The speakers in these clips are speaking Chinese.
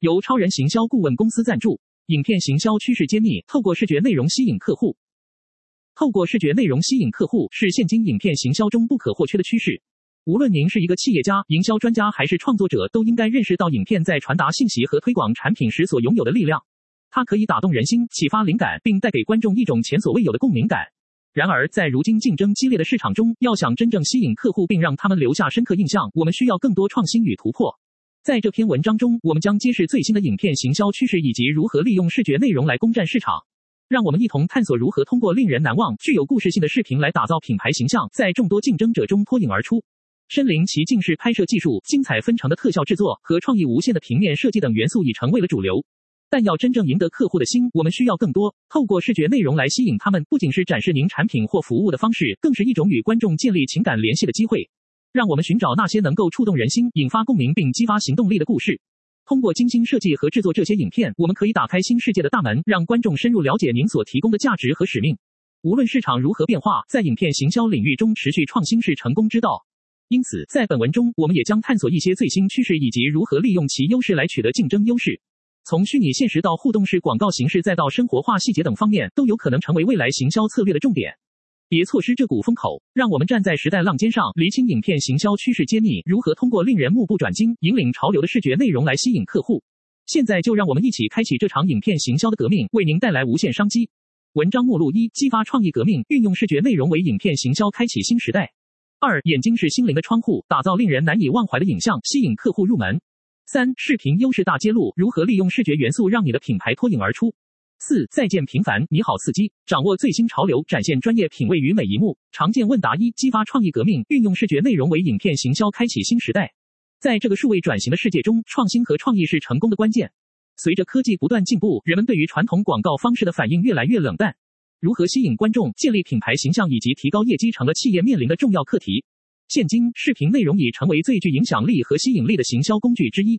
由超人行销顾问公司赞助，影片行销趋势揭秘，透过视觉内容吸引客户。透过视觉内容吸引客户是现今影片行销中不可或缺的趋势。无论您是一个企业家、营销专家还是创作者，都应该认识到影片在传达信息和推广产品时所拥有的力量。它可以打动人心、启发灵感，并带给观众一种前所未有的共鸣感。然而，在如今竞争激烈的市场中，要想真正吸引客户并让他们留下深刻印象，我们需要更多创新与突破。在这篇文章中，我们将揭示最新的影片行销趋势以及如何利用视觉内容来攻占市场。让我们一同探索如何通过令人难忘、具有故事性的视频来打造品牌形象，在众多竞争者中脱颖而出。身临其境式拍摄技术、精彩纷呈的特效制作和创意无限的平面设计等元素已成为了主流。但要真正赢得客户的心，我们需要更多。透过视觉内容来吸引他们，不仅是展示您产品或服务的方式，更是一种与观众建立情感联系的机会。让我们寻找那些能够触动人心、引发共鸣并激发行动力的故事。通过精心设计和制作这些影片，我们可以打开新世界的大门，让观众深入了解您所提供的价值和使命。无论市场如何变化，在影片行销领域中持续创新是成功之道。因此，在本文中，我们也将探索一些最新趋势以及如何利用其优势来取得竞争优势。从虚拟现实到互动式广告形式，再到生活化细节等方面，都有可能成为未来行销策略的重点。别错失这股风口，让我们站在时代浪尖上，厘清影片行销趋势揭秘，如何通过令人目不转睛、引领潮流的视觉内容来吸引客户。现在就让我们一起开启这场影片行销的革命，为您带来无限商机。文章目录一：激发创意革命，运用视觉内容为影片行销开启新时代。二、眼睛是心灵的窗户，打造令人难以忘怀的影像，吸引客户入门。三、视频优势大揭露，如何利用视觉元素让你的品牌脱颖而出。四、再见平凡，你好刺激，掌握最新潮流，展现专业品味与每一幕。常见问答一：激发创意革命，运用视觉内容为影片行销开启新时代。在这个数位转型的世界中，创新和创意是成功的关键。随着科技不断进步，人们对于传统广告方式的反应越来越冷淡。如何吸引观众、建立品牌形象以及提高业绩，成了企业面临的重要课题。现今，视频内容已成为最具影响力和吸引力的行销工具之一。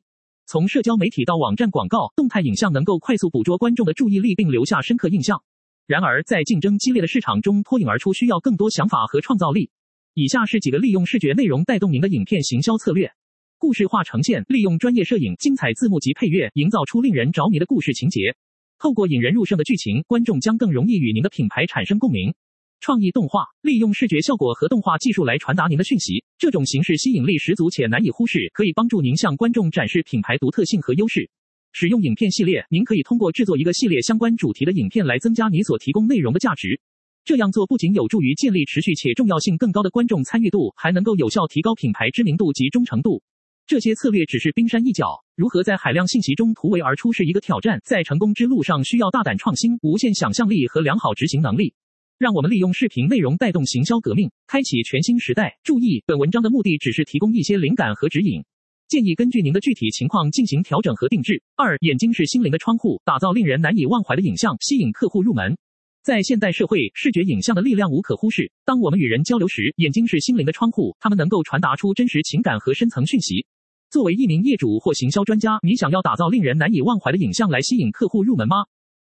从社交媒体到网站广告，动态影像能够快速捕捉观众的注意力，并留下深刻印象。然而，在竞争激烈的市场中脱颖而出，需要更多想法和创造力。以下是几个利用视觉内容带动您的影片行销策略：故事化呈现，利用专业摄影、精彩字幕及配乐，营造出令人着迷的故事情节。透过引人入胜的剧情，观众将更容易与您的品牌产生共鸣。创意动画，利用视觉效果和动画技术来传达您的讯息，这种形式吸引力十足且难以忽视，可以帮助您向观众展示品牌独特性和优势。使用影片系列，您可以通过制作一个系列相关主题的影片来增加你所提供内容的价值。这样做不仅有助于建立持续且重要性更高的观众参与度，还能够有效提高品牌知名度及忠诚度。这些策略只是冰山一角，如何在海量信息中突围而出是一个挑战。在成功之路上，需要大胆创新、无限想象力和良好执行能力。让我们利用视频内容带动行销革命，开启全新时代。注意，本文章的目的只是提供一些灵感和指引，建议根据您的具体情况进行调整和定制。二，眼睛是心灵的窗户，打造令人难以忘怀的影像，吸引客户入门。在现代社会，视觉影像的力量无可忽视。当我们与人交流时，眼睛是心灵的窗户，它们能够传达出真实情感和深层讯息。作为一名业主或行销专家，你想要打造令人难以忘怀的影像来吸引客户入门吗？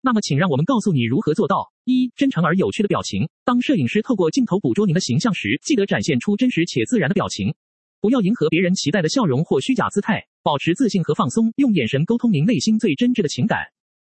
那么，请让我们告诉你如何做到：一、真诚而有趣的表情。当摄影师透过镜头捕捉您的形象时，记得展现出真实且自然的表情，不要迎合别人期待的笑容或虚假姿态，保持自信和放松，用眼神沟通您内心最真挚的情感。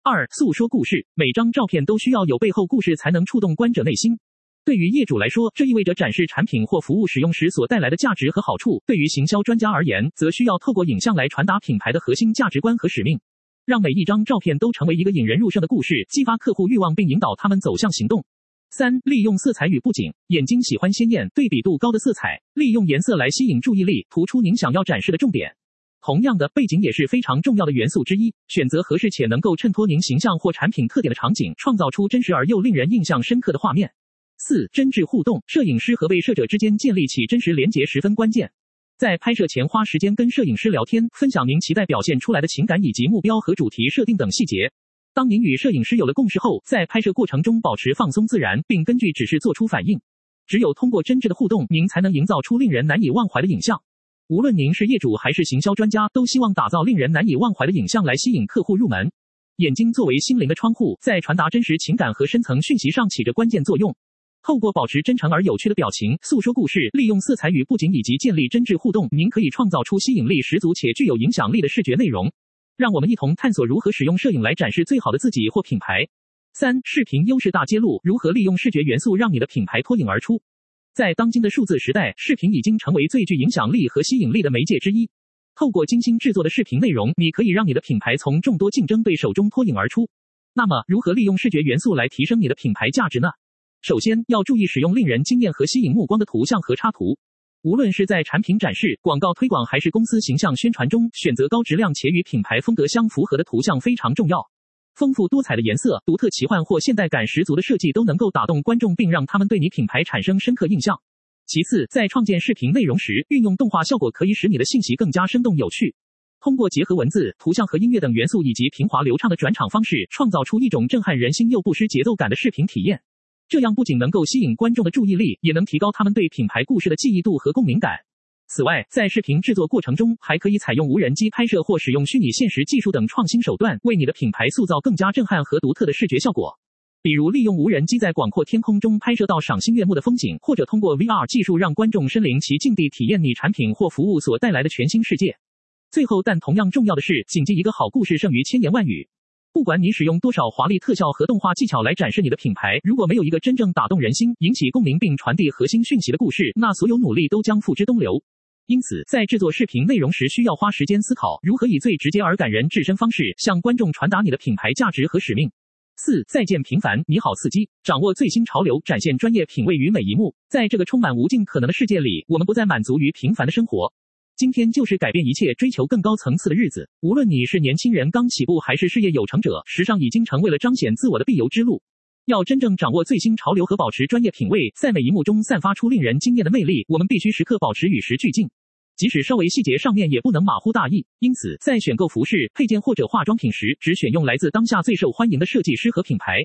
二、诉说故事。每张照片都需要有背后故事才能触动观者内心。对于业主来说，这意味着展示产品或服务使用时所带来的价值和好处；对于行销专家而言，则需要透过影像来传达品牌的核心价值观和使命。让每一张照片都成为一个引人入胜的故事，激发客户欲望并引导他们走向行动。三、利用色彩与布景。眼睛喜欢鲜艳、对比度高的色彩，利用颜色来吸引注意力，突出您想要展示的重点。同样的，背景也是非常重要的元素之一。选择合适且能够衬托您形象或产品特点的场景，创造出真实而又令人印象深刻的画面。四、真挚互动。摄影师和被摄者之间建立起真实连结十分关键。在拍摄前花时间跟摄影师聊天，分享您期待表现出来的情感以及目标和主题设定等细节。当您与摄影师有了共识后，在拍摄过程中保持放松自然，并根据指示做出反应。只有通过真挚的互动，您才能营造出令人难以忘怀的影像。无论您是业主还是行销专家，都希望打造令人难以忘怀的影像来吸引客户入门。眼睛作为心灵的窗户，在传达真实情感和深层讯息上起着关键作用。透过保持真诚而有趣的表情，诉说故事，利用色彩与布景以及建立真挚互动，您可以创造出吸引力十足且具有影响力的视觉内容。让我们一同探索如何使用摄影来展示最好的自己或品牌。三、视频优势大揭露，如何利用视觉元素让你的品牌脱颖而出。在当今的数字时代，视频已经成为最具影响力和吸引力的媒介之一。透过精心制作的视频内容，你可以让你的品牌从众多竞争对手中脱颖而出。那么，如何利用视觉元素来提升你的品牌价值呢？首先，要注意使用令人惊艳和吸引目光的图像和插图。无论是在产品展示、广告推广还是公司形象宣传中，选择高质量且与品牌风格相符合的图像非常重要。丰富多彩的颜色、独特奇幻或现代感十足的设计都能够打动观众，并让他们对你品牌产生深刻印象。其次，在创建视频内容时，运用动画效果可以使你的信息更加生动有趣。通过结合文字、图像和音乐等元素，以及平滑流畅的转场方式，创造出一种震撼人心又不失节奏感的视频体验。这样不仅能够吸引观众的注意力，也能提高他们对品牌故事的记忆度和共鸣感。此外，在视频制作过程中，还可以采用无人机拍摄或使用虚拟现实技术等创新手段，为你的品牌塑造更加震撼和独特的视觉效果。比如，利用无人机在广阔天空中拍摄到赏心悦目的风景，或者通过 VR 技术让观众身临其境地体验你产品或服务所带来的全新世界。最后，但同样重要的是，谨记一个好故事胜于千言万语。不管你使用多少华丽特效和动画技巧来展示你的品牌，如果没有一个真正打动人心、引起共鸣并传递核心讯息的故事，那所有努力都将付之东流。因此，在制作视频内容时，需要花时间思考如何以最直接而感人至深方式向观众传达你的品牌价值和使命。四、再见平凡，你好刺激，掌握最新潮流，展现专业品味于每一幕。在这个充满无尽可能的世界里，我们不再满足于平凡的生活。今天就是改变一切、追求更高层次的日子。无论你是年轻人刚起步，还是事业有成者，时尚已经成为了彰显自我的必由之路。要真正掌握最新潮流和保持专业品味，在每一幕中散发出令人惊艳的魅力，我们必须时刻保持与时俱进，即使稍微细节上面也不能马虎大意。因此，在选购服饰、配件或者化妆品时，只选用来自当下最受欢迎的设计师和品牌。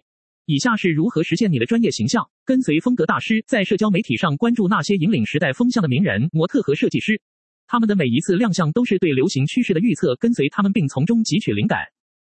以下是如何实现你的专业形象：跟随风格大师，在社交媒体上关注那些引领时代风向的名人、模特和设计师，他们的每一次亮相都是对流行趋势的预测，跟随他们并从中汲取灵感。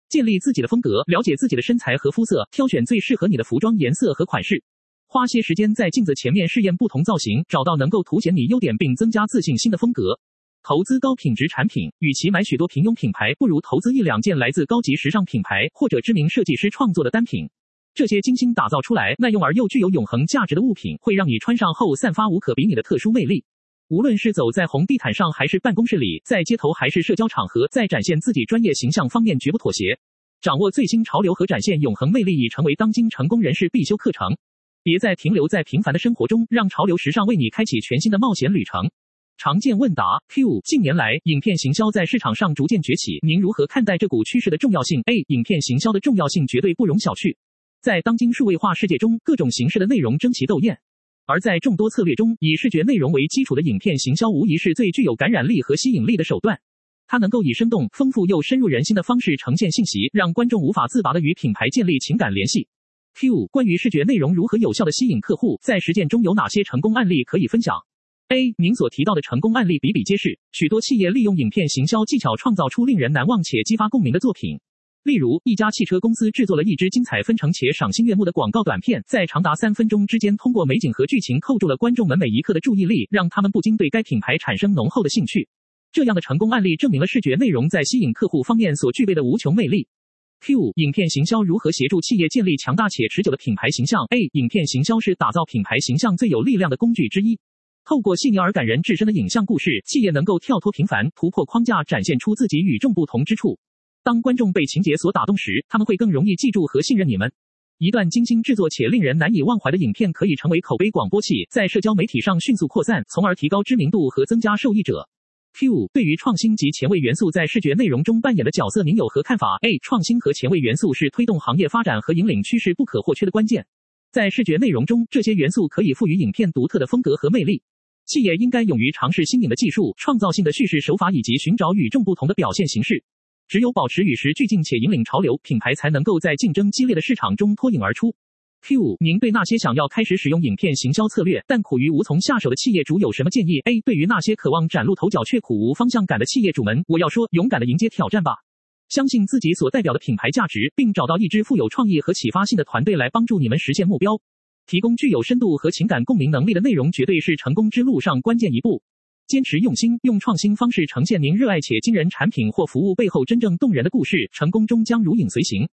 建立自己的风格，了解自己的身材和肤色，挑选最适合你的服装颜色和款式。花些时间在镜子前面试验不同造型，找到能够凸显你优点并增加自信心的风格。投资高品质产品，与其买许多平庸品牌，不如投资一两件来自高级时尚品牌或者知名设计师创作的单品。这些精心打造出来、耐用而又具有永恒价值的物品，会让你穿上后散发无可比拟的特殊魅力。无论是走在红地毯上，还是办公室里，在街头还是社交场合，在展现自己专业形象方面绝不妥协。掌握最新潮流和展现永恒魅力已成为当今成功人士必修课程。别再停留在平凡的生活中，让潮流时尚为你开启全新的冒险旅程。常见问答 Q：近年来，影片行销在市场上逐渐崛起，您如何看待这股趋势的重要性？A：影片行销的重要性绝对不容小觑。在当今数位化世界中，各种形式的内容争奇斗艳。而在众多策略中，以视觉内容为基础的影片行销无疑是最具有感染力和吸引力的手段。它能够以生动、丰富又深入人心的方式呈现信息，让观众无法自拔地与品牌建立情感联系。Q，关于视觉内容如何有效地吸引客户，在实践中有哪些成功案例可以分享？A，您所提到的成功案例比比皆是，许多企业利用影片行销技巧创造出令人难忘且激发共鸣的作品。例如，一家汽车公司制作了一支精彩纷呈且赏心悦目的广告短片，在长达三分钟之间，通过美景和剧情扣住了观众们每一刻的注意力，让他们不禁对该品牌产生浓厚的兴趣。这样的成功案例证明了视觉内容在吸引客户方面所具备的无穷魅力。Q. 影片行销如何协助企业建立强大且持久的品牌形象？A. 影片行销是打造品牌形象最有力量的工具之一。透过细腻而感人至深的影像故事，企业能够跳脱平凡，突破框架，展现出自己与众不同之处。当观众被情节所打动时，他们会更容易记住和信任你们。一段精心制作且令人难以忘怀的影片可以成为口碑广播器，在社交媒体上迅速扩散，从而提高知名度和增加受益者。Q，对于创新及前卫元素在视觉内容中扮演的角色，您有何看法？A，创新和前卫元素是推动行业发展和引领趋势不可或缺的关键。在视觉内容中，这些元素可以赋予影片独特的风格和魅力。企业应该勇于尝试新颖的技术、创造性的叙事手法以及寻找与众不同的表现形式。只有保持与时俱进且引领潮流，品牌才能够在竞争激烈的市场中脱颖而出。Q，您对那些想要开始使用影片行销策略，但苦于无从下手的企业主有什么建议？A，对于那些渴望崭露头角却苦无方向感的企业主们，我要说，勇敢的迎接挑战吧，相信自己所代表的品牌价值，并找到一支富有创意和启发性的团队来帮助你们实现目标。提供具有深度和情感共鸣能力的内容，绝对是成功之路上关键一步。坚持用心，用创新方式呈现您热爱且惊人产品或服务背后真正动人的故事，成功终将如影随形。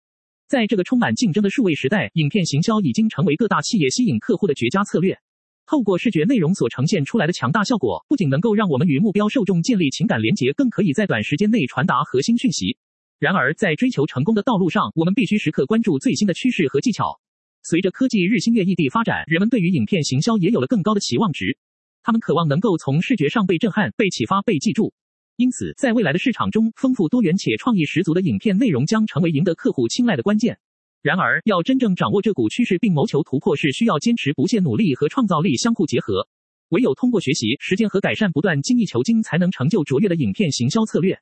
在这个充满竞争的数位时代，影片行销已经成为各大企业吸引客户的绝佳策略。透过视觉内容所呈现出来的强大效果，不仅能够让我们与目标受众建立情感连结，更可以在短时间内传达核心讯息。然而，在追求成功的道路上，我们必须时刻关注最新的趋势和技巧。随着科技日新月异地发展，人们对于影片行销也有了更高的期望值。他们渴望能够从视觉上被震撼、被启发、被记住。因此，在未来的市场中，丰富多元且创意十足的影片内容将成为赢得客户青睐的关键。然而，要真正掌握这股趋势并谋求突破，是需要坚持不懈努力和创造力相互结合。唯有通过学习、实践和改善，不断精益求精，才能成就卓越的影片行销策略。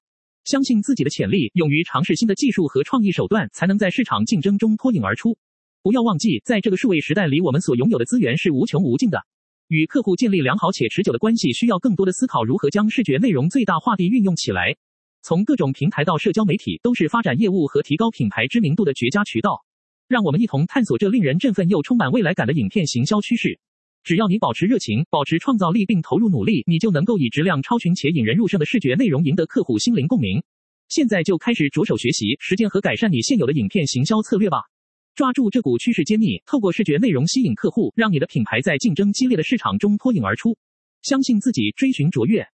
相信自己的潜力，勇于尝试新的技术和创意手段，才能在市场竞争中脱颖而出。不要忘记，在这个数位时代里，我们所拥有的资源是无穷无尽的。与客户建立良好且持久的关系，需要更多的思考如何将视觉内容最大化地运用起来。从各种平台到社交媒体，都是发展业务和提高品牌知名度的绝佳渠道。让我们一同探索这令人振奋又充满未来感的影片行销趋势。只要你保持热情，保持创造力，并投入努力，你就能够以质量超群且引人入胜的视觉内容赢得客户心灵共鸣。现在就开始着手学习、实践和改善你现有的影片行销策略吧。抓住这股趋势揭秘，透过视觉内容吸引客户，让你的品牌在竞争激烈的市场中脱颖而出。相信自己，追寻卓越，